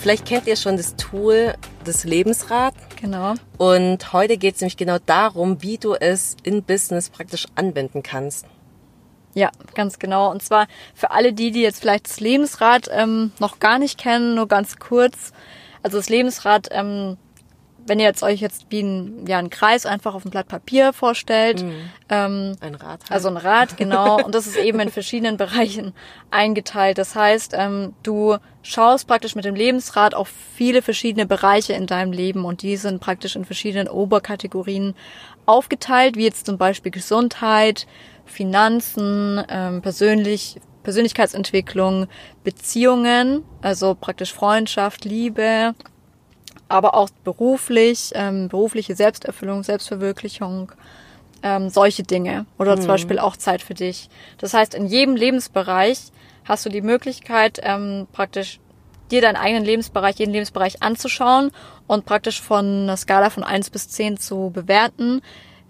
Vielleicht kennt ihr schon das Tool das Lebensrad. Genau. Und heute geht es nämlich genau darum, wie du es in Business praktisch anwenden kannst. Ja, ganz genau. Und zwar für alle die, die jetzt vielleicht das Lebensrad ähm, noch gar nicht kennen, nur ganz kurz. Also das Lebensrad ähm, wenn ihr jetzt euch jetzt wie ein, ja, ein Kreis einfach auf ein Blatt Papier vorstellt. Mhm. Ähm, ein Rad. Halt. Also ein Rad, genau. und das ist eben in verschiedenen Bereichen eingeteilt. Das heißt, ähm, du schaust praktisch mit dem Lebensrad auf viele verschiedene Bereiche in deinem Leben und die sind praktisch in verschiedenen Oberkategorien aufgeteilt, wie jetzt zum Beispiel Gesundheit, Finanzen, ähm, persönlich, Persönlichkeitsentwicklung, Beziehungen, also praktisch Freundschaft, Liebe, aber auch beruflich, ähm, berufliche Selbsterfüllung, Selbstverwirklichung, ähm, solche Dinge oder mhm. zum Beispiel auch Zeit für dich. Das heißt, in jedem Lebensbereich hast du die Möglichkeit, ähm, praktisch dir deinen eigenen Lebensbereich, jeden Lebensbereich anzuschauen und praktisch von einer Skala von eins bis zehn zu bewerten,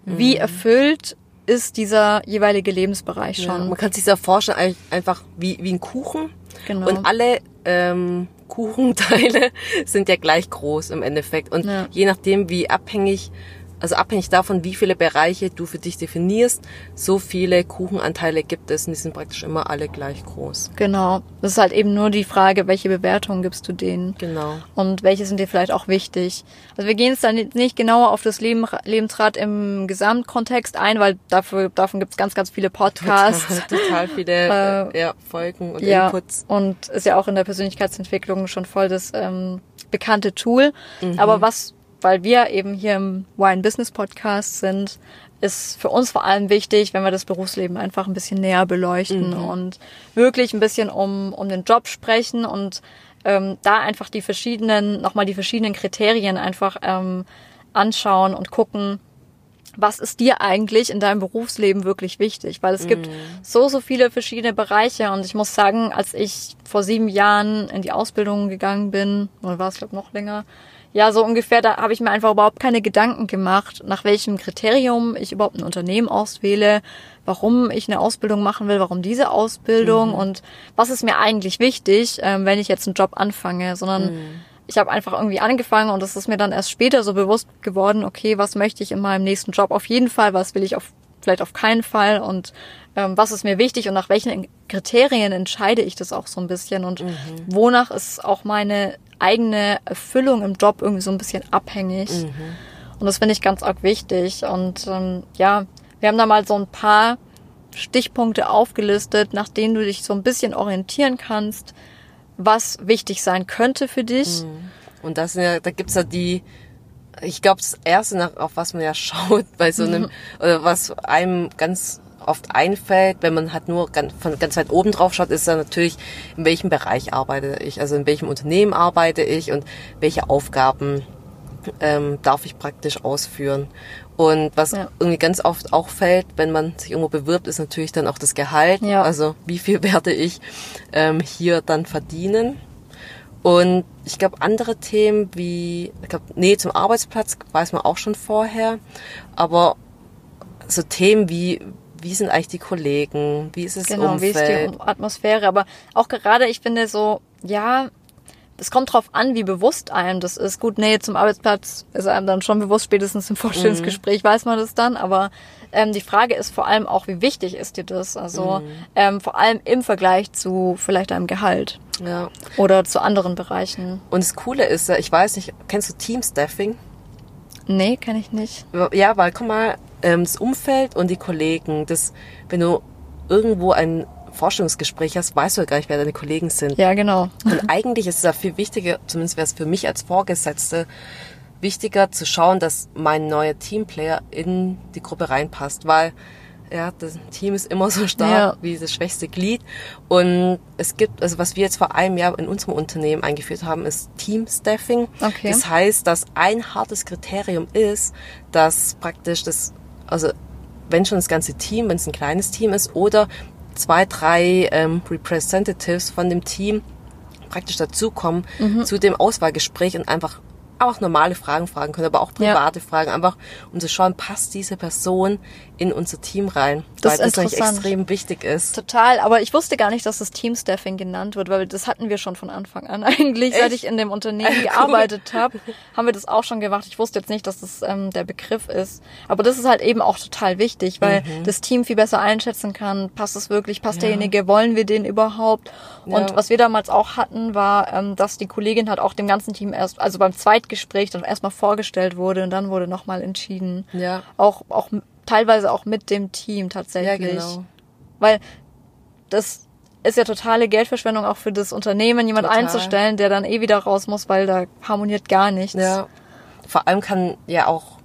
mhm. wie erfüllt ist dieser jeweilige Lebensbereich schon. Ja, man kann sich da vorstellen, einfach wie, wie ein Kuchen. Genau. Und alle ähm, Kuchenteile sind ja gleich groß im Endeffekt. Und ja. je nachdem, wie abhängig also abhängig davon, wie viele Bereiche du für dich definierst, so viele Kuchenanteile gibt es und die sind praktisch immer alle gleich groß. Genau. Das ist halt eben nur die Frage, welche Bewertung gibst du denen? Genau. Und welche sind dir vielleicht auch wichtig? Also wir gehen jetzt dann nicht genauer auf das Leben, Lebensrad im Gesamtkontext ein, weil dafür, davon gibt es ganz, ganz viele Podcasts. Total, total viele äh, ja, Folgen und ja, Inputs. Und ist ja auch in der Persönlichkeitsentwicklung schon voll das ähm, bekannte Tool. Mhm. Aber was weil wir eben hier im Wine Business Podcast sind, ist für uns vor allem wichtig, wenn wir das Berufsleben einfach ein bisschen näher beleuchten mhm. und wirklich ein bisschen um, um den Job sprechen und ähm, da einfach die verschiedenen, nochmal die verschiedenen Kriterien einfach ähm, anschauen und gucken, was ist dir eigentlich in deinem Berufsleben wirklich wichtig? Weil es gibt mm. so, so viele verschiedene Bereiche und ich muss sagen, als ich vor sieben Jahren in die Ausbildung gegangen bin, oder war es glaube noch länger, ja, so ungefähr, da habe ich mir einfach überhaupt keine Gedanken gemacht, nach welchem Kriterium ich überhaupt ein Unternehmen auswähle, warum ich eine Ausbildung machen will, warum diese Ausbildung mhm. und was ist mir eigentlich wichtig, ähm, wenn ich jetzt einen Job anfange, sondern mhm. ich habe einfach irgendwie angefangen und es ist mir dann erst später so bewusst geworden, okay, was möchte ich in meinem nächsten Job auf jeden Fall, was will ich auf vielleicht auf keinen Fall und ähm, was ist mir wichtig und nach welchen Kriterien entscheide ich das auch so ein bisschen und mhm. wonach ist auch meine eigene Erfüllung im Job irgendwie so ein bisschen abhängig. Mhm. Und das finde ich ganz arg wichtig. Und ähm, ja, wir haben da mal so ein paar Stichpunkte aufgelistet, nach denen du dich so ein bisschen orientieren kannst, was wichtig sein könnte für dich. Mhm. Und das sind ja, da gibt's ja die, ich glaube, das erste, nach, auf was man ja schaut bei so einem, mhm. oder was einem ganz oft einfällt, wenn man halt nur ganz, von ganz weit oben drauf schaut, ist dann natürlich, in welchem Bereich arbeite ich, also in welchem Unternehmen arbeite ich und welche Aufgaben ähm, darf ich praktisch ausführen. Und was ja. irgendwie ganz oft auch fällt, wenn man sich irgendwo bewirbt, ist natürlich dann auch das Gehalt. Ja. Also wie viel werde ich ähm, hier dann verdienen? Und ich glaube, andere Themen wie, ich glaube, nee, zum Arbeitsplatz weiß man auch schon vorher. Aber so Themen wie, wie sind eigentlich die Kollegen, wie ist es genau, Umfeld? wie ist die Atmosphäre, aber auch gerade, ich finde so, ja, es kommt drauf an, wie bewusst einem das ist. Gut, nee, zum Arbeitsplatz ist einem dann schon bewusst, spätestens im Vorstellungsgespräch mhm. weiß man das dann, aber ähm, die Frage ist vor allem auch, wie wichtig ist dir das? Also mhm. ähm, vor allem im Vergleich zu vielleicht einem Gehalt. Ja. Oder zu anderen Bereichen. Und das Coole ist, ich weiß nicht, kennst du Teamstaffing? Nee, kenne ich nicht. Ja, weil guck mal, ähm, das Umfeld und die Kollegen, das, wenn du irgendwo ein Forschungsgespräch hast, weißt du ja gar nicht, wer deine Kollegen sind. Ja, genau. Und eigentlich ist es ja viel wichtiger, zumindest wäre es für mich als Vorgesetzte, wichtiger zu schauen, dass mein neuer Teamplayer in die Gruppe reinpasst, weil Ja, das Team ist immer so stark ja. wie das schwächste Glied. Und es gibt, also was wir jetzt vor einem Jahr in unserem Unternehmen eingeführt haben, ist Team Staffing. Okay. Das heißt, dass ein hartes Kriterium ist, dass praktisch das, also wenn schon das ganze Team, wenn es ein kleines Team ist, oder zwei, drei ähm, Representatives von dem Team praktisch dazukommen mhm. zu dem Auswahlgespräch und einfach auch normale Fragen fragen können, aber auch private ja. Fragen, einfach um zu schauen, passt diese Person in unser Team rein, das weil das eigentlich extrem wichtig ist. Total, aber ich wusste gar nicht, dass das Teamstaffing genannt wird, weil das hatten wir schon von Anfang an eigentlich, Echt? seit ich in dem Unternehmen gearbeitet habe, haben wir das auch schon gemacht. Ich wusste jetzt nicht, dass das ähm, der Begriff ist, aber das ist halt eben auch total wichtig, weil mhm. das Team viel besser einschätzen kann, passt es wirklich, passt ja. derjenige, wollen wir den überhaupt? Und ja. was wir damals auch hatten, war, ähm, dass die Kollegin halt auch dem ganzen Team erst, also beim Zweitgespräch dann erstmal vorgestellt wurde und dann wurde nochmal entschieden. Ja. Auch, auch teilweise auch mit dem Team tatsächlich. Ja, genau. Weil das ist ja totale Geldverschwendung auch für das Unternehmen, jemand Total. einzustellen, der dann eh wieder raus muss, weil da harmoniert gar nichts. Ja. Vor allem kann ja auch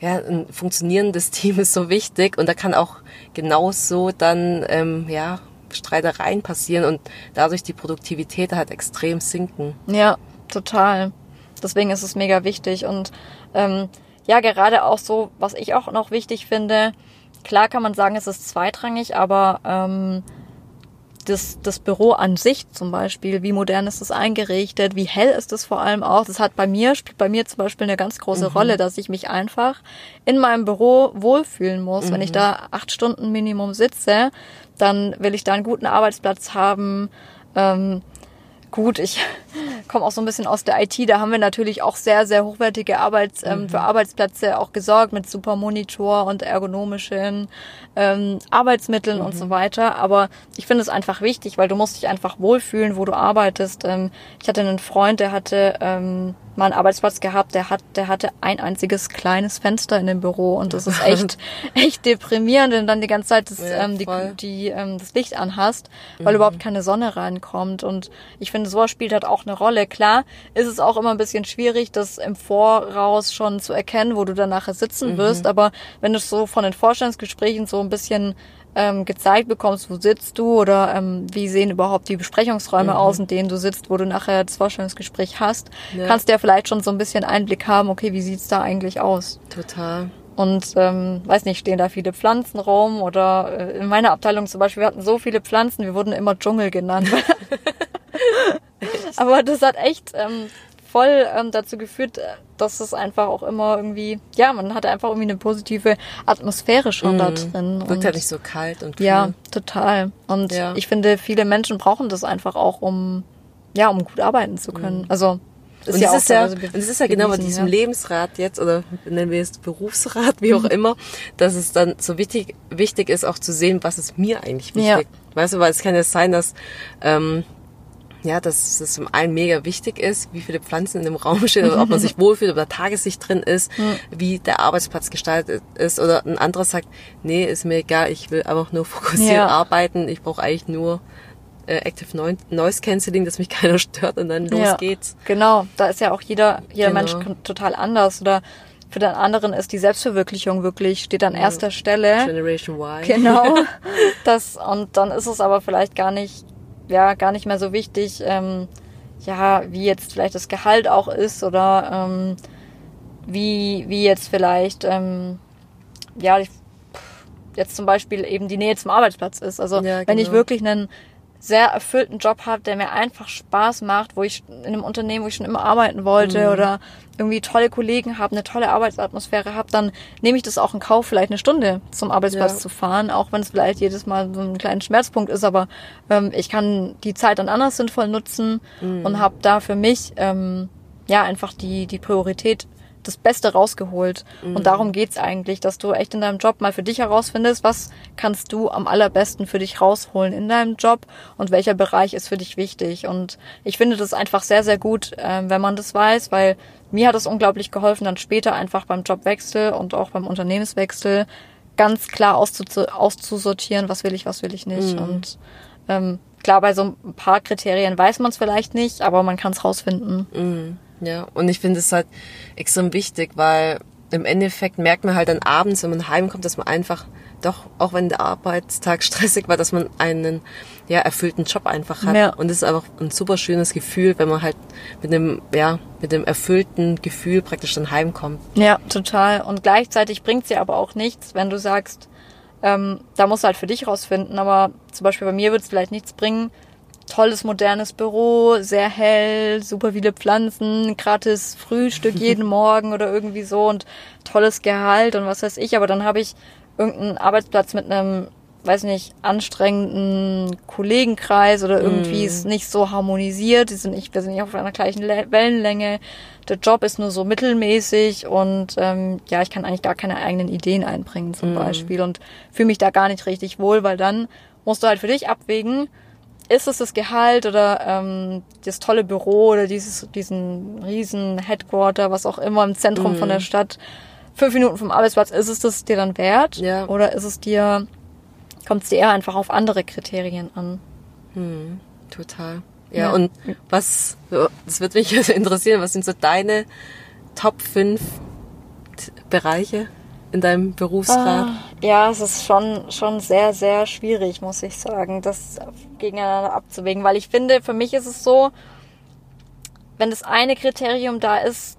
ja, ein funktionierendes Team ist so wichtig und da kann auch genauso dann ähm, ja Streitereien passieren und dadurch die Produktivität halt extrem sinken. Ja, total. Deswegen ist es mega wichtig und ähm, ja, gerade auch so, was ich auch noch wichtig finde, klar kann man sagen, es ist zweitrangig, aber ähm, das, das Büro an sich zum Beispiel, wie modern ist es eingerichtet, wie hell ist es vor allem auch. Das hat bei mir, spielt bei mir zum Beispiel eine ganz große mhm. Rolle, dass ich mich einfach in meinem Büro wohlfühlen muss. Mhm. Wenn ich mhm. da acht Stunden Minimum sitze, dann will ich da einen guten Arbeitsplatz haben. Ähm, gut, ich komme auch so ein bisschen aus der IT, da haben wir natürlich auch sehr, sehr hochwertige Arbeits, ähm, mhm. für Arbeitsplätze auch gesorgt mit super Monitor und ergonomischen ähm, Arbeitsmitteln mhm. und so mhm. weiter. Aber ich finde es einfach wichtig, weil du musst dich einfach wohlfühlen, wo du arbeitest. Ähm, ich hatte einen Freund, der hatte ähm, mal einen Arbeitsplatz gehabt, der hat, der hatte ein einziges kleines Fenster in dem Büro und das ist echt, echt deprimierend, wenn du dann die ganze Zeit das, ja, ähm, die, die, ähm, das Licht anhast, weil mhm. überhaupt keine Sonne reinkommt. Und ich finde, sowas spielt halt auch eine Rolle. Klar ist es auch immer ein bisschen schwierig, das im Voraus schon zu erkennen, wo du dann nachher sitzen mhm. wirst. Aber wenn du so von den Vorstellungsgesprächen so ein bisschen ähm, gezeigt bekommst, wo sitzt du oder ähm, wie sehen überhaupt die Besprechungsräume mhm. aus, in denen du sitzt, wo du nachher das Vorstellungsgespräch hast, ja. kannst du ja vielleicht schon so ein bisschen Einblick haben, okay, wie sieht's da eigentlich aus? Total. Und ähm, weiß nicht, stehen da viele Pflanzen rum oder äh, in meiner Abteilung zum Beispiel, wir hatten so viele Pflanzen, wir wurden immer Dschungel genannt. Aber das hat echt ähm, voll ähm, dazu geführt, äh, dass es einfach auch immer irgendwie, ja, man hatte einfach irgendwie eine positive Atmosphäre schon mm, da drin. Wirkt ja nicht so kalt und kühl. Ja, total. Und ja. ich finde, viele Menschen brauchen das einfach auch, um, ja, um gut arbeiten zu können. Mm. Also, ist und ja das ist ja, und das ist ja genau bei diesem ja. Lebensrat jetzt, oder nennen wir es Berufsrat, wie auch mhm. immer, dass es dann so wichtig, wichtig ist, auch zu sehen, was ist mir eigentlich wichtig. Ja. Weißt du, weil es kann ja sein, dass, ähm, ja, dass es zum einen mega wichtig ist, wie viele Pflanzen in dem Raum stehen, oder ob man sich wohlfühlt, ob da Tagessicht drin ist, mhm. wie der Arbeitsplatz gestaltet ist. Oder ein anderer sagt, nee, ist mir egal, ich will einfach nur fokussiert ja. arbeiten, ich brauche eigentlich nur äh, Active Noise Cancelling, dass mich keiner stört und dann los ja, geht's. Genau, da ist ja auch jeder, jeder genau. Mensch total anders. Oder für den anderen ist die Selbstverwirklichung wirklich, steht an erster Stelle. Generation Y. Genau. Das, und dann ist es aber vielleicht gar nicht ja gar nicht mehr so wichtig, ähm, ja, wie jetzt vielleicht das Gehalt auch ist oder ähm, wie, wie jetzt vielleicht, ähm, ja, jetzt zum Beispiel eben die Nähe zum Arbeitsplatz ist. Also ja, genau. wenn ich genau. wirklich einen sehr erfüllten Job habe, der mir einfach Spaß macht, wo ich in einem Unternehmen, wo ich schon immer arbeiten wollte mhm. oder irgendwie tolle Kollegen habe, eine tolle Arbeitsatmosphäre habe, dann nehme ich das auch in Kauf, vielleicht eine Stunde zum Arbeitsplatz ja. zu fahren, auch wenn es vielleicht jedes Mal so ein kleiner Schmerzpunkt ist, aber ähm, ich kann die Zeit dann anders sinnvoll nutzen mhm. und habe da für mich ähm, ja einfach die die Priorität das Beste rausgeholt. Mhm. Und darum geht's eigentlich, dass du echt in deinem Job mal für dich herausfindest, was kannst du am allerbesten für dich rausholen in deinem Job und welcher Bereich ist für dich wichtig. Und ich finde das einfach sehr, sehr gut, äh, wenn man das weiß, weil mir hat es unglaublich geholfen, dann später einfach beim Jobwechsel und auch beim Unternehmenswechsel ganz klar auszusortieren, was will ich, was will ich nicht. Mhm. Und ähm, klar, bei so ein paar Kriterien weiß man es vielleicht nicht, aber man kann es rausfinden. Mhm. Ja, und ich finde es halt extrem wichtig, weil im Endeffekt merkt man halt dann abends, wenn man heimkommt, dass man einfach doch, auch wenn der Arbeitstag stressig war, dass man einen ja, erfüllten Job einfach hat. Ja. Und es ist einfach ein super schönes Gefühl, wenn man halt mit dem, ja, mit dem erfüllten Gefühl praktisch dann heimkommt. Ja, total. Und gleichzeitig bringt's dir aber auch nichts, wenn du sagst, ähm, da musst du halt für dich rausfinden. Aber zum Beispiel bei mir wird's vielleicht nichts bringen. Tolles, modernes Büro, sehr hell, super viele Pflanzen, gratis Frühstück jeden Morgen oder irgendwie so und tolles Gehalt und was weiß ich. Aber dann habe ich irgendeinen Arbeitsplatz mit einem, weiß nicht, anstrengenden Kollegenkreis oder irgendwie ist nicht so harmonisiert. Die sind nicht, wir sind nicht auf einer gleichen Le Wellenlänge. Der Job ist nur so mittelmäßig und ähm, ja, ich kann eigentlich gar keine eigenen Ideen einbringen zum Beispiel und fühle mich da gar nicht richtig wohl, weil dann musst du halt für dich abwägen, ist es das Gehalt oder ähm, das tolle Büro oder dieses, diesen riesen Headquarter, was auch immer im Zentrum von der Stadt, fünf Minuten vom Arbeitsplatz, ist es das dir dann wert? Ja. Oder ist es dir, kommt es dir eher einfach auf andere Kriterien an? Total. Ja, Ja. und was, das wird mich interessieren, was sind so deine Top 5 Bereiche in deinem Berufsgrad? Ja, es ist schon, schon sehr, sehr schwierig, muss ich sagen, das gegeneinander abzuwägen, weil ich finde, für mich ist es so, wenn das eine Kriterium da ist,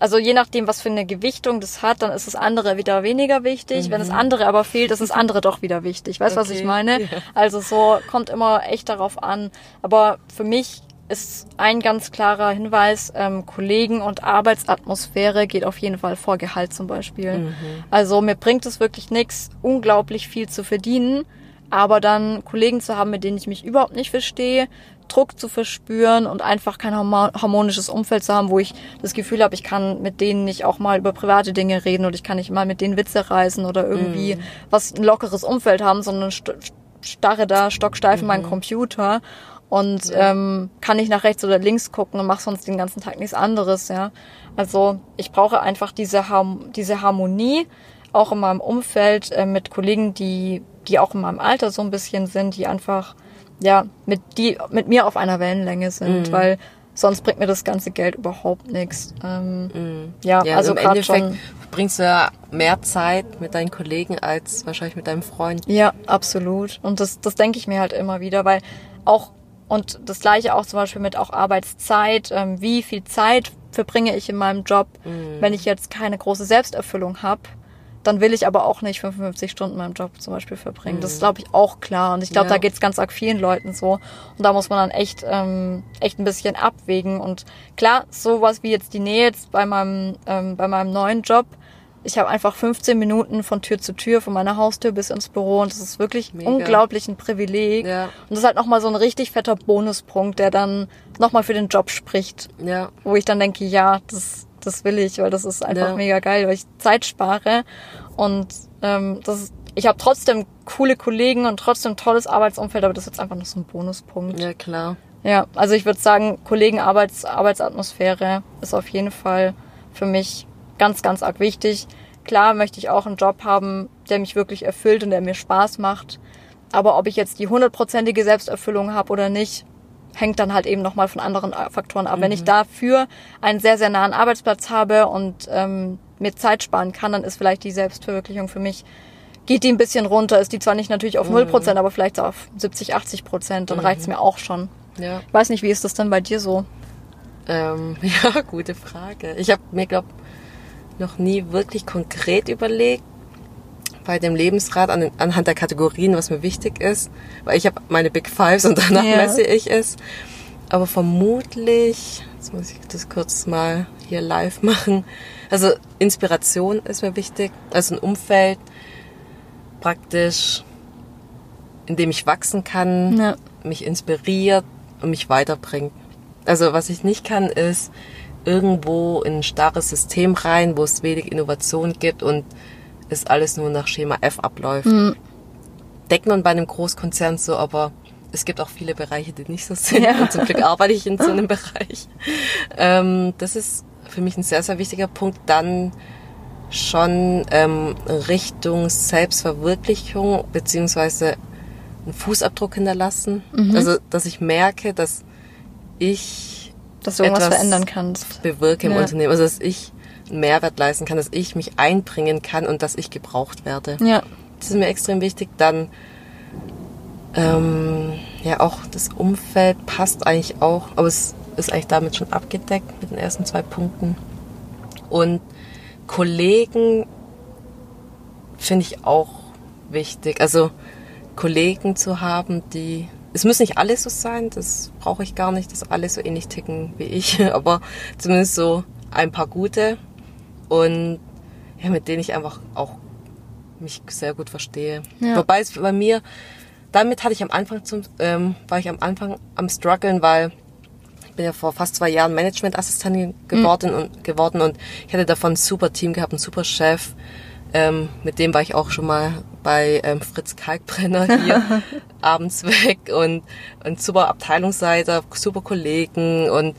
also je nachdem, was für eine Gewichtung das hat, dann ist das andere wieder weniger wichtig. Wenn das andere aber fehlt, ist das andere doch wieder wichtig. Weißt du, was Okay, ich meine? ja. Also so kommt immer echt darauf an. Aber für mich ist ein ganz klarer Hinweis, ähm, Kollegen und Arbeitsatmosphäre geht auf jeden Fall vor Gehalt zum Beispiel. Also mir bringt es wirklich nichts, unglaublich viel zu verdienen, aber dann Kollegen zu haben, mit denen ich mich überhaupt nicht verstehe, Druck zu verspüren und einfach kein harmo- harmonisches Umfeld zu haben, wo ich das Gefühl habe, ich kann mit denen nicht auch mal über private Dinge reden oder ich kann nicht mal mit denen Witze reißen oder irgendwie was ein lockeres Umfeld haben, sondern st starre da stocksteif in meinen Computer und ähm, kann nicht nach rechts oder links gucken und mache sonst den ganzen Tag nichts anderes, ja. Also ich brauche einfach diese, Harm diese Harmonie auch in meinem Umfeld äh, mit Kollegen, die, die auch in meinem Alter so ein bisschen sind, die einfach ja mit die mit mir auf einer Wellenlänge sind, weil sonst bringt mir das ganze Geld überhaupt nichts. Ähm, Ja, Ja, also im Endeffekt bringst du ja mehr Zeit mit deinen Kollegen als wahrscheinlich mit deinem Freund. Ja, absolut. Und das, das denke ich mir halt immer wieder, weil auch, und das gleiche auch zum Beispiel mit auch Arbeitszeit, ähm, wie viel Zeit verbringe ich in meinem Job, wenn ich jetzt keine große Selbsterfüllung habe, dann will ich aber auch nicht 55 Stunden in meinem Job zum Beispiel verbringen. Das ist, glaube ich, auch klar. Und ich glaube, Ja. da geht's ganz arg vielen Leuten so. Und da muss man dann echt, ähm, echt ein bisschen abwägen. Und klar, sowas wie jetzt die Nähe jetzt bei meinem, ähm, bei meinem neuen Job, ich habe einfach 15 Minuten von Tür zu Tür, von meiner Haustür bis ins Büro und das ist wirklich Mega. unglaublich ein Privileg. Ja. Und das ist halt nochmal so ein richtig fetter Bonuspunkt, der dann nochmal für den Job spricht, Ja, wo ich dann denke, ja, das, das will ich, weil das ist einfach Ja. mega geil, weil ich Zeit spare und ähm, das ist, ich habe trotzdem coole Kollegen und trotzdem tolles Arbeitsumfeld, aber das ist jetzt einfach noch so ein Bonuspunkt. ja klar. Ja, also ich würde sagen, Kollegen, Arbeits, Arbeitsatmosphäre ist auf jeden Fall für mich ganz, ganz arg wichtig. Klar möchte ich auch einen Job haben, der mich wirklich erfüllt und der mir Spaß macht. Aber ob ich jetzt die hundertprozentige Selbsterfüllung habe oder nicht, hängt dann halt eben nochmal von anderen Faktoren ab. Wenn ich dafür einen sehr, sehr nahen Arbeitsplatz habe und ähm, mir Zeit sparen kann, dann ist vielleicht die Selbstverwirklichung für mich, geht die ein bisschen runter, ist die zwar nicht natürlich auf 0%, aber vielleicht so auf 70, 80 Prozent, dann reicht's mir auch schon. Ja. Ich weiß nicht, wie ist das denn bei dir so? Ähm, ja, gute Frage. Ich habe mir, glaube noch nie wirklich konkret überlegt bei dem Lebensrat an, anhand der Kategorien, was mir wichtig ist. Weil ich habe meine Big Fives und danach Ja. messe ich es. Aber vermutlich, jetzt muss ich das kurz mal hier live machen. Also Inspiration ist mir wichtig. Also ein Umfeld praktisch, in dem ich wachsen kann, Ja. mich inspiriert und mich weiterbringt. Also was ich nicht kann, ist irgendwo in ein starres System rein, wo es wenig Innovation gibt und es alles nur nach Schema F abläuft. Deckt man bei einem Großkonzern so, aber es gibt auch viele Bereiche, die nicht so sind. Ja. Und zum Glück arbeite ich in so einem Bereich. Ähm, das ist für mich ein sehr, sehr wichtiger Punkt. Dann schon ähm, Richtung Selbstverwirklichung beziehungsweise einen Fußabdruck hinterlassen. Also, dass ich merke, dass ich Dass du irgendwas Etwas verändern kannst. bewirke im Ja. Unternehmen. Also, dass ich einen Mehrwert leisten kann, dass ich mich einbringen kann und dass ich gebraucht werde. Ja, ist mir extrem wichtig. Dann ähm, ja auch das Umfeld passt eigentlich auch, aber es ist eigentlich damit schon abgedeckt mit den ersten zwei Punkten. Und Kollegen finde ich auch wichtig. Also Kollegen zu haben, die es müssen nicht alle so sein, das brauche ich gar nicht, dass alle so ähnlich ticken wie ich, aber zumindest so ein paar gute und ja, mit denen ich einfach auch mich sehr gut verstehe. Ja. Wobei es bei mir, damit hatte ich am Anfang zum, ähm, war ich am Anfang am struggeln, weil ich bin ja vor fast zwei Jahren Managementassistentin geworden mhm. und geworden und ich hatte davon ein super Team gehabt, einen super Chef. Ähm, mit dem war ich auch schon mal bei ähm, Fritz Kalkbrenner hier abends weg und, und super Abteilungsleiter, super Kollegen und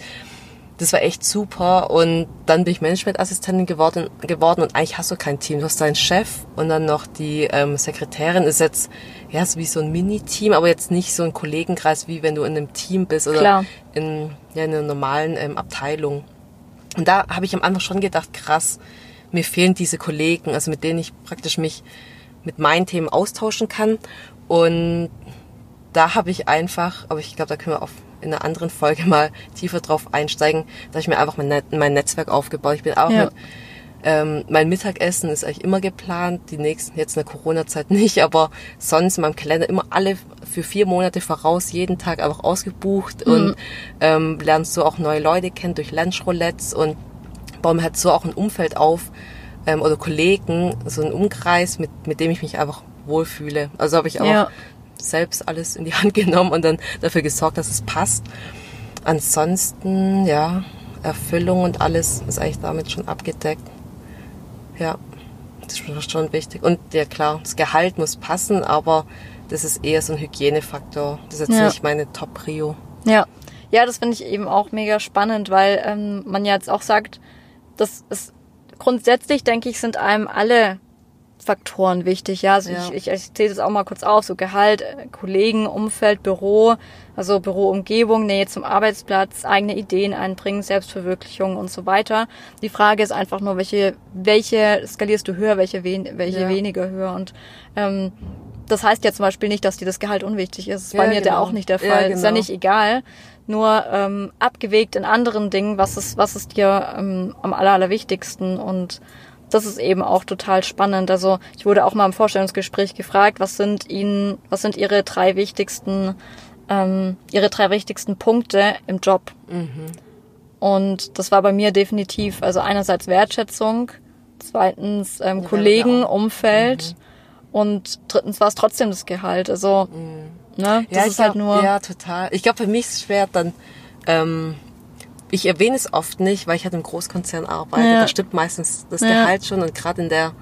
das war echt super und dann bin ich Managementassistentin geworden, geworden und eigentlich hast du kein Team. Du hast deinen Chef und dann noch die ähm, Sekretärin ist jetzt ja so wie so ein Mini-Team, aber jetzt nicht so ein Kollegenkreis, wie wenn du in einem Team bist oder Klar. in, ja, in einer normalen ähm, Abteilung. Und da habe ich am Anfang schon gedacht, krass, mir fehlen diese Kollegen, also mit denen ich praktisch mich mit meinen Themen austauschen kann. Und da habe ich einfach, aber ich glaube, da können wir auf in einer anderen Folge mal tiefer drauf einsteigen. Da habe ich mir einfach mein, Net mein Netzwerk aufgebaut. Ich bin auch ja. mit ähm, mein Mittagessen ist eigentlich immer geplant, die nächsten, jetzt in der Corona-Zeit nicht, aber sonst in meinem Kalender immer alle für vier Monate voraus, jeden Tag einfach ausgebucht mhm. und ähm, lernst so auch neue Leute kennen durch Lunchroulettes und baue mir halt so auch ein Umfeld auf ähm, oder Kollegen, so einen Umkreis, mit, mit dem ich mich einfach wohlfühle. Also habe ich auch ja selbst alles in die Hand genommen und dann dafür gesorgt, dass es passt. Ansonsten, ja, Erfüllung und alles ist eigentlich damit schon abgedeckt. Ja, das ist schon wichtig. Und ja klar, das Gehalt muss passen, aber das ist eher so ein Hygienefaktor. Das ist jetzt ja. nicht meine Top-Prio. Ja. Ja, das finde ich eben auch mega spannend, weil ähm, man ja jetzt auch sagt, das ist grundsätzlich, denke ich, sind einem alle Faktoren wichtig. Ja, also ja. ich, ich, ich zähle das auch mal kurz auf. So Gehalt, äh, Kollegen, Umfeld, Büro, also Büroumgebung, Nähe zum Arbeitsplatz, eigene Ideen einbringen, Selbstverwirklichung und so weiter. Die Frage ist einfach nur, welche, welche skalierst du höher, welche, wen, welche ja. weniger höher. Und ähm, das heißt ja zum Beispiel nicht, dass dir das Gehalt unwichtig ist. Das ist ja, bei mir genau. der auch nicht der Fall. Ja, genau. Ist ja nicht egal. Nur ähm, abgewegt in anderen Dingen, was ist, was ist dir ähm, am aller, allerwichtigsten und das ist eben auch total spannend. Also ich wurde auch mal im Vorstellungsgespräch gefragt, was sind Ihnen, was sind Ihre drei wichtigsten, ähm, Ihre drei wichtigsten Punkte im Job? Mhm. Und das war bei mir definitiv, also einerseits Wertschätzung, zweitens ähm, Kollegen, Umfeld mhm. und drittens war es trotzdem das Gehalt. Also mhm. ne, das ja, ist halt nur. Ja, total. Ich glaube, für mich ist es schwer dann. Ähm, ich erwähne es oft nicht, weil ich halt im Großkonzern arbeite. Ja. Da stimmt meistens das ja. Gehalt schon und gerade in der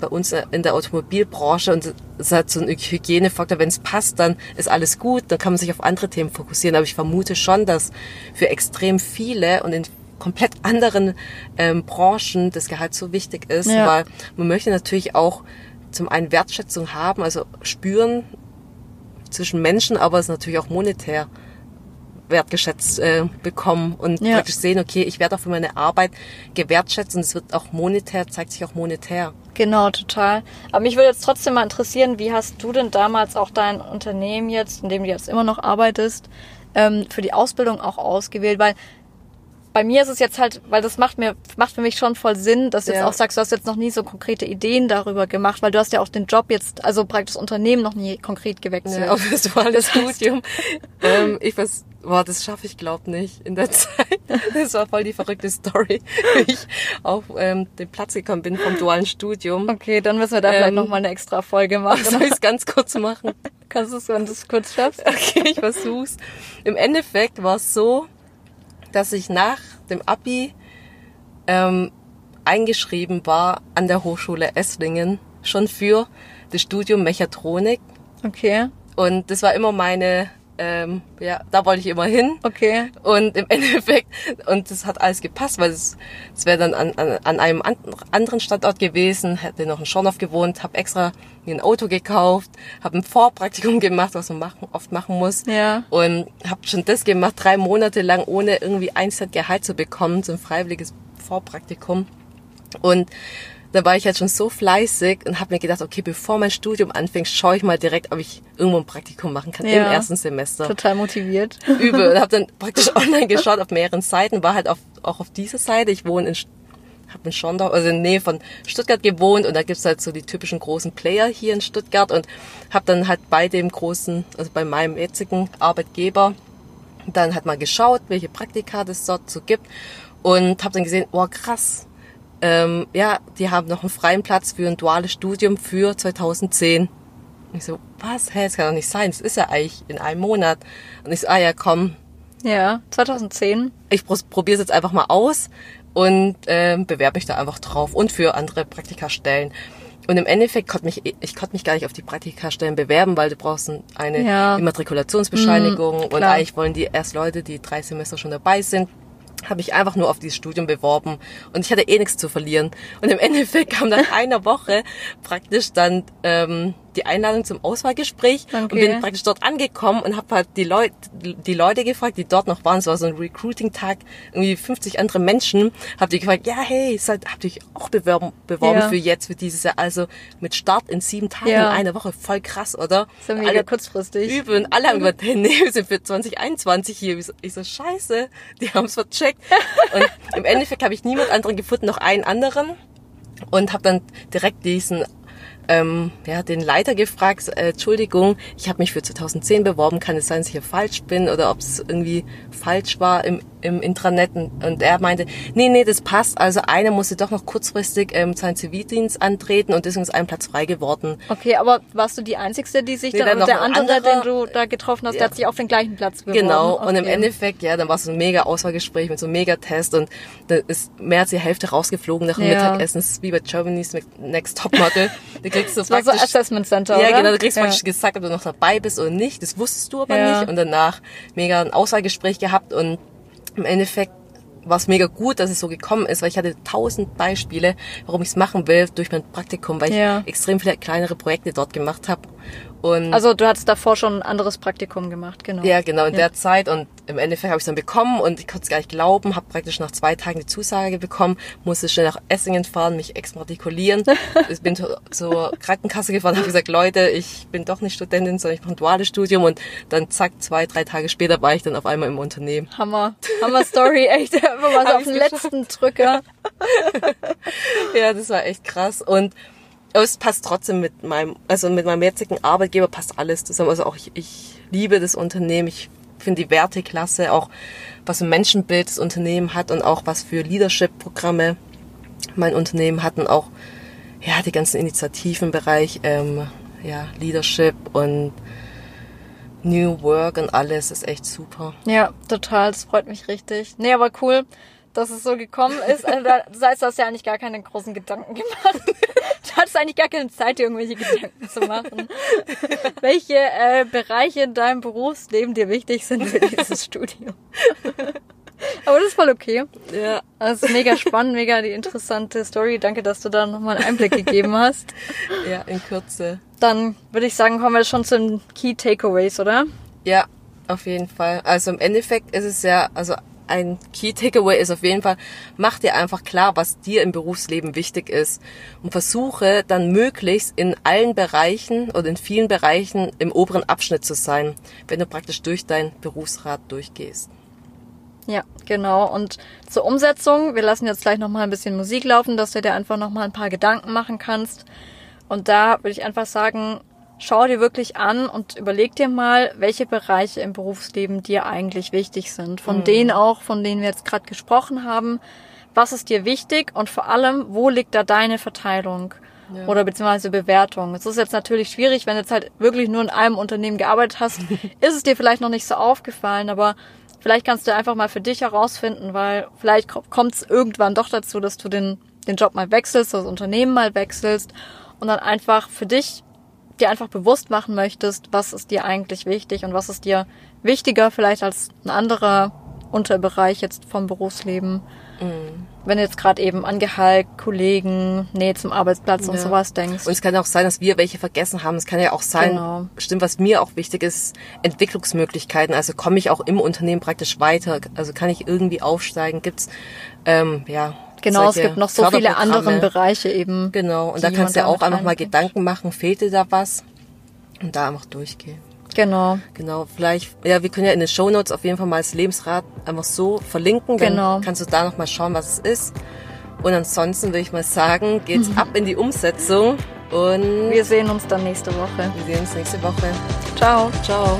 bei uns in der Automobilbranche und es hat so ein Hygienefaktor, wenn es passt, dann ist alles gut, dann kann man sich auf andere Themen fokussieren. Aber ich vermute schon, dass für extrem viele und in komplett anderen ähm, Branchen das Gehalt so wichtig ist, ja. weil man möchte natürlich auch zum einen Wertschätzung haben, also spüren zwischen Menschen, aber es ist natürlich auch monetär wertgeschätzt äh, bekommen und ja. praktisch sehen, okay, ich werde auch für meine Arbeit gewertschätzt und es wird auch monetär, zeigt sich auch monetär. Genau, total. Aber mich würde jetzt trotzdem mal interessieren, wie hast du denn damals auch dein Unternehmen jetzt, in dem du jetzt immer noch arbeitest, ähm, für die Ausbildung auch ausgewählt? Weil bei mir ist es jetzt halt, weil das macht mir, macht für mich schon voll Sinn, dass du ja. jetzt auch sagst, du hast jetzt noch nie so konkrete Ideen darüber gemacht, weil du hast ja auch den Job jetzt, also praktisch das Unternehmen noch nie konkret gewechselt. Ja, auf das duale Studium. ähm, ich weiß, boah, das schaffe ich glaub nicht in der Zeit. Das war voll die verrückte Story, wie ich auf ähm, den Platz gekommen bin vom dualen Studium. Okay, dann müssen wir da ähm, vielleicht nochmal eine extra Folge machen. Soll ich es ganz kurz machen? Kannst du es, wenn du es kurz schaffst? Okay, ich versuch's. Im Endeffekt war es so, dass ich nach dem Abi ähm, eingeschrieben war an der Hochschule Esslingen schon für das Studium Mechatronik. Okay. Und das war immer meine ähm, ja, da wollte ich immer hin. Okay. Und im Endeffekt, und das hat alles gepasst, weil es, es wäre dann an, an, an einem an, anderen Standort gewesen, hätte noch in Schornow gewohnt, habe extra mir ein Auto gekauft, habe ein Vorpraktikum gemacht, was man machen, oft machen muss. Ja. Und habe schon das gemacht, drei Monate lang, ohne irgendwie ein Cent Gehalt zu bekommen, so ein freiwilliges Vorpraktikum. Und da war ich halt schon so fleißig und habe mir gedacht, okay, bevor mein Studium anfängt, schaue ich mal direkt, ob ich irgendwo ein Praktikum machen kann Ja. im ersten Semester. Total motiviert. Übel. Und habe dann praktisch online geschaut auf mehreren Seiten, war halt auf, auch auf dieser Seite. Ich wohne in habe in Schondau, also in der Nähe von Stuttgart gewohnt und da gibt's halt so die typischen großen Player hier in Stuttgart und habe dann halt bei dem großen, also bei meinem jetzigen Arbeitgeber, dann halt mal geschaut, welche Praktika das dort so gibt und habe dann gesehen, oh krass, ähm, ja, die haben noch einen freien Platz für ein duales Studium für 2010. Und ich so, was? Hä, das kann doch nicht sein, das ist ja eigentlich in einem Monat. Und ich so, ah ja, komm, Ja, 2010. ich probiere es jetzt einfach mal aus und ähm, bewerbe mich da einfach drauf und für andere Praktikastellen. Und im Endeffekt konnte mich, ich konnte mich gar nicht auf die Praktikastellen bewerben, weil du brauchst eine Ja. Immatrikulationsbescheinigung und klar. eigentlich wollen die erst Leute, die drei Semester schon dabei sind. Habe ich einfach nur auf dieses Studium beworben und ich hatte eh nichts zu verlieren. Und im Endeffekt kam nach einer Woche praktisch dann ähm, die Einladung zum Auswahlgespräch und Okay. bin praktisch dort angekommen und habe halt die Leute, die Leute gefragt, die dort noch waren. Es war so ein Recruiting-Tag, irgendwie 50 andere Menschen. Hab die gefragt, ja hey, seid, habt ihr euch auch beworben, beworben Ja. für jetzt, für dieses Jahr? Also mit Start in sieben Tagen, Ja. in einer Woche, voll krass, oder? Ist ja mega Alle- kurzfristig. Übel und alle haben gesagt, hey, nee, wir sind für 2021 hier. Ich so, ich so scheiße, die haben es vercheckt. Und im Endeffekt habe ich niemand anderen gefunden, noch einen anderen. Und habe dann direkt diesen, ähm, ja, den Leiter gefragt, äh, Entschuldigung, ich habe mich für 2010 beworben, kann es sein, dass ich hier falsch bin oder ob es irgendwie falsch war im, im Intranet. Und, und er meinte, nee, nee, das passt. Also einer musste doch noch kurzfristig ähm, seinen Zivildienst antreten und deswegen ist ein Platz frei geworden. Okay, aber warst du die Einzigste, die sich Nee, dann, dann und der andere, anderer- den du da getroffen hast, Ja. der hat sich auf den gleichen Platz beworben? Genau, und im Okay. Endeffekt, ja, dann war es ein mega Auswahlgespräch mit so einem mega Test und da ist mehr als die Hälfte rausgeflogen nach dem Ja. Mittagessen. Das ist wie bei Germany's Next Topmodel. Da kriegst du Das war so Assessment Center, ja, oder? genau, du kriegst Ja. praktisch gesagt, ob du noch dabei bist oder nicht. Das wusstest du aber Ja. nicht. Und danach mega ein Auswahlgespräch gehabt und im Endeffekt war es mega gut, dass es so gekommen ist, weil ich hatte tausend Beispiele, warum ich es machen will durch mein Praktikum, weil ich Ja. extrem viele kleinere Projekte dort gemacht habe. Und Also du hattest davor schon ein anderes Praktikum gemacht, genau. ja, genau, in der Zeit. Und im Endeffekt habe ich es dann bekommen und ich konnte es gar nicht glauben, habe praktisch nach zwei Tagen die Zusage bekommen, musste schnell nach Essingen fahren, mich exmatrikulieren. ich bin zu- zur Krankenkasse gefahren, habe gesagt, Leute, ich bin doch nicht Studentin, sondern ich mache ein duales Studium. Und dann zack, zwei, drei Tage später war ich dann auf einmal im Unternehmen. Hammer. Hammer Story, echt. Einfach mal so auf den ich's letzten Drücker. Ja, das war echt krass. Und aber es passt trotzdem mit meinem, also mit meinem jetzigen Arbeitgeber passt alles zusammen. Also auch ich, ich liebe das Unternehmen. Ich finde die Werte klasse, auch was für ein Menschenbild das Unternehmen hat und auch was für Leadership-Programme mein Unternehmen hat und auch ja die ganzen Initiativen im Bereich ähm, ja, Leadership und New Work und alles ist echt super. Ja, total. Das freut mich richtig. Nee, aber cool, dass es so gekommen ist. Also, da- das heißt, du hast ja eigentlich gar keine großen Gedanken gemacht. Du hattest eigentlich gar keine Zeit, dir irgendwelche Gedanken zu machen. Welche äh, Bereiche in deinem Berufsleben dir wichtig sind für dieses Studium. Aber das ist voll okay. Ja. Das ist mega spannend, mega die interessante Story. Danke, dass du da nochmal einen Einblick gegeben hast. Ja, in Kürze. Dann würde ich sagen, kommen wir schon zu den Key Takeaways, oder? Ja, auf jeden Fall. Also im Endeffekt ist es ja, also ein Key Takeaway ist auf jeden Fall, mach dir einfach klar, was dir im Berufsleben wichtig ist und versuche dann möglichst in allen Bereichen oder in vielen Bereichen im oberen Abschnitt zu sein, wenn du praktisch durch dein Berufsrat durchgehst. Ja, genau. Und zur Umsetzung, wir lassen jetzt gleich nochmal ein bisschen Musik laufen, dass du dir einfach nochmal ein paar Gedanken machen kannst. Und da würde ich einfach sagen, schau dir wirklich an und überleg dir mal, welche Bereiche im Berufsleben dir eigentlich wichtig sind. Von denen auch, von denen wir jetzt gerade gesprochen haben. Was ist dir wichtig und vor allem, wo liegt da deine Verteilung? Ja. Oder beziehungsweise Bewertung. Es ist jetzt natürlich schwierig, wenn du jetzt halt wirklich nur in einem Unternehmen gearbeitet hast, ist es dir vielleicht noch nicht so aufgefallen, aber vielleicht kannst du einfach mal für dich herausfinden, weil vielleicht kommt es irgendwann doch dazu, dass du den, den Job mal wechselst, das Unternehmen mal wechselst und dann einfach für dich dir einfach bewusst machen möchtest, was ist dir eigentlich wichtig und was ist dir wichtiger vielleicht als ein anderer Unterbereich jetzt vom Berufsleben. Wenn du jetzt gerade eben an Gehalt, Kollegen, Nähe zum Arbeitsplatz und Ja. sowas denkst. Und es kann auch sein, dass wir welche vergessen haben. Es kann ja auch sein, Genau. stimmt, was mir auch wichtig ist, Entwicklungsmöglichkeiten. Also komme ich auch im Unternehmen praktisch weiter? Also kann ich irgendwie aufsteigen? Gibt's ähm, ja Genau, es gibt noch so viele andere. Bereiche eben. Genau, und da kannst du ja auch einfach mal Gedanken machen, fehlt dir da was? Und da einfach durchgehen. Genau. Genau, vielleicht, ja, wir können ja in den Shownotes auf jeden Fall mal das Lebensrad einfach so verlinken. Dann Genau. kannst du da noch mal schauen, was es ist. Und ansonsten würde ich mal sagen, geht's ab in die Umsetzung und Wir sehen uns dann nächste Woche. wir sehen uns nächste Woche. Ciao. Ciao.